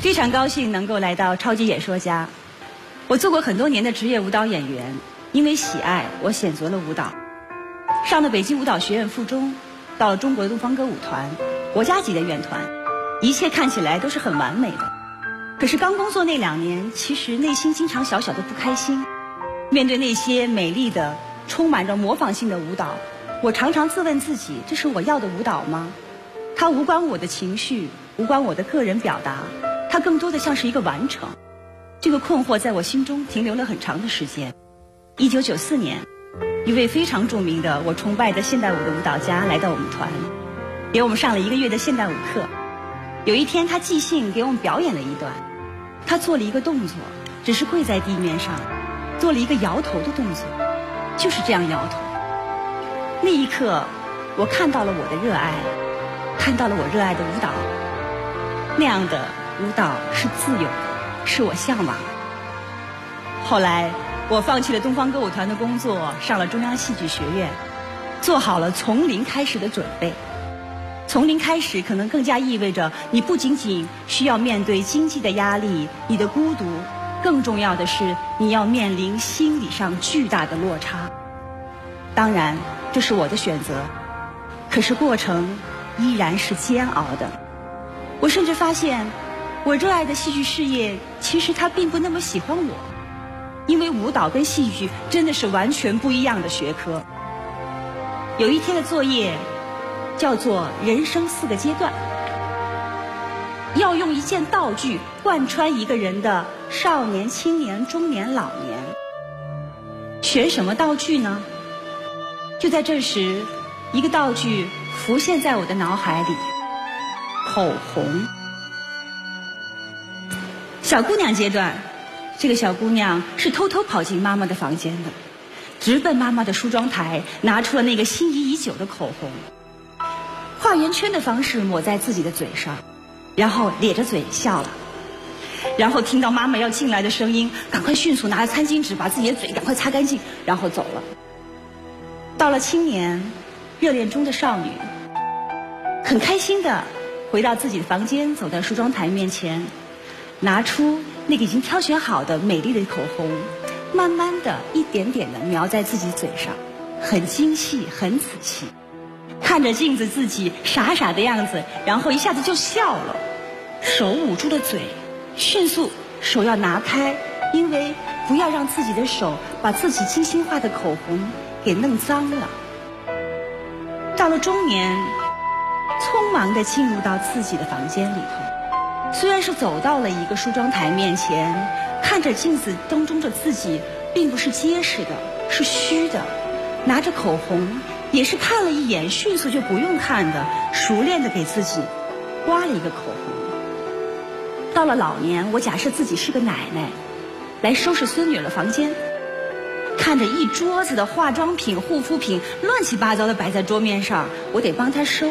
非常高兴能够来到超级演说家。我做过很多年的职业舞蹈演员，因为喜爱，我选择了舞蹈。上了北京舞蹈学院附中，到了中国东方歌舞团，国家级的院团，一切看起来都是很完美的。可是刚工作那两年，其实内心经常小小的不开心。面对那些美丽的、充满着模仿性的舞蹈，我常常自问自己：这是我要的舞蹈吗？它无关我的情绪，无关我的个人表达。更多的像是一个完成，这个困惑在我心中停留了很长的时间。一九九四年，一位非常著名的我崇拜的现代舞的舞蹈家来到我们团，给我们上了一个月的现代舞课。有一天，他即兴给我们表演了一段，他做了一个动作，只是跪在地面上，做了一个摇头的动作，就是这样摇头。那一刻，我看到了我的热爱，看到了我热爱的舞蹈，那样的。舞蹈是自由的，是我向往。后来，我放弃了东方歌舞团的工作，上了中央戏剧学院，做好了从零开始的准备。从零开始，可能更加意味着你不仅仅需要面对经济的压力、你的孤独，更重要的是你要面临心理上巨大的落差。当然，这是我的选择，可是过程依然是煎熬的。我甚至发现。我热爱的戏剧事业，其实他并不那么喜欢我，因为舞蹈跟戏剧真的是完全不一样的学科。有一天的作业叫做“人生四个阶段”，要用一件道具贯穿一个人的少年、青年、中年、老年。选什么道具呢？就在这时，一个道具浮现在我的脑海里：口红。小姑娘阶段，这个小姑娘是偷偷跑进妈妈的房间的，直奔妈妈的梳妆台，拿出了那个心仪已久的口红，画圆圈的方式抹在自己的嘴上，然后咧着嘴笑了，然后听到妈妈要进来的声音，赶快迅速拿着餐巾纸把自己的嘴赶快擦干净，然后走了。到了青年，热恋中的少女，很开心的回到自己的房间，走在梳妆台面前。拿出那个已经挑选好的美丽的口红，慢慢的一点点的描在自己嘴上，很精细，很仔细。看着镜子自己傻傻的样子，然后一下子就笑了，手捂住了嘴，迅速手要拿开，因为不要让自己的手把自己精心画的口红给弄脏了。到了中年，匆忙的进入到自己的房间里头。虽然是走到了一个梳妆台面前，看着镜子当中的自己，并不是结实的，是虚的。拿着口红，也是看了一眼，迅速就不用看的，熟练的给自己刮了一个口红。到了老年，我假设自己是个奶奶，来收拾孙女的房间，看着一桌子的化妆品、护肤品乱七八糟的摆在桌面上，我得帮她收。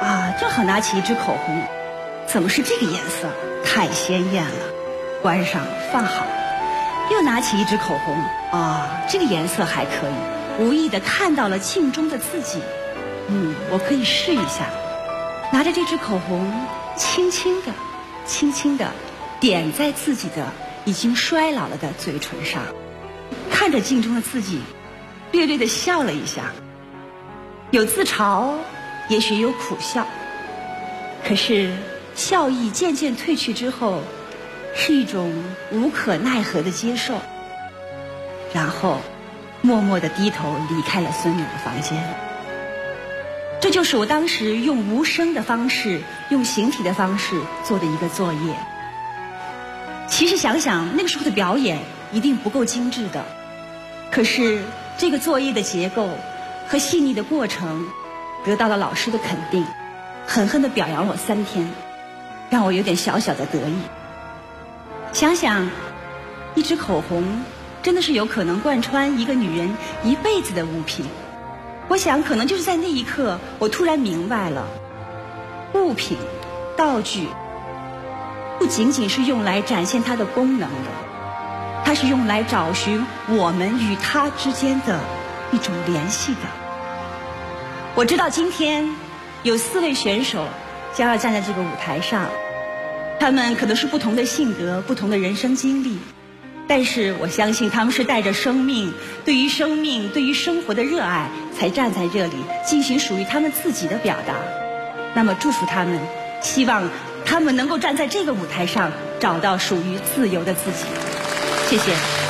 啊，正好拿起一支口红。怎么是这个颜色？太鲜艳了！关上，放好。又拿起一支口红，啊，这个颜色还可以。无意的看到了镜中的自己，嗯，我可以试一下。拿着这支口红，轻轻的、轻轻的点在自己的已经衰老了的嘴唇上，看着镜中的自己，略略的笑了一下，有自嘲，也许有苦笑，可是。笑意渐渐褪去之后，是一种无可奈何的接受，然后默默的低头离开了孙女的房间。这就是我当时用无声的方式、用形体的方式做的一个作业。其实想想那个时候的表演一定不够精致的，可是这个作业的结构和细腻的过程得到了老师的肯定，狠狠的表扬了我三天。让我有点小小的得意。想想，一支口红真的是有可能贯穿一个女人一辈子的物品。我想，可能就是在那一刻，我突然明白了，物品、道具不仅仅是用来展现它的功能的，它是用来找寻我们与它之间的一种联系的。我知道今天有四位选手将要站在这个舞台上。他们可能是不同的性格、不同的人生经历，但是我相信他们是带着生命、对于生命、对于生活的热爱，才站在这里进行属于他们自己的表达。那么，祝福他们，希望他们能够站在这个舞台上，找到属于自由的自己。谢谢。